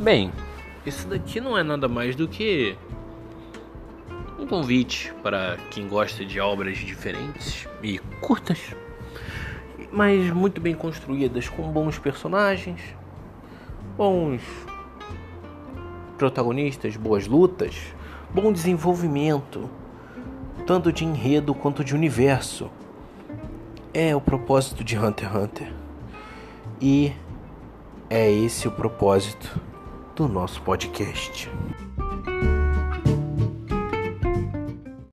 Bem, isso daqui não é nada mais do que um convite para quem gosta de obras diferentes e curtas, mas muito bem construídas, com bons personagens, bons protagonistas, boas lutas, bom desenvolvimento, tanto de enredo quanto de universo. É o propósito de Hunter x Hunter. E é esse o propósito do nosso podcast.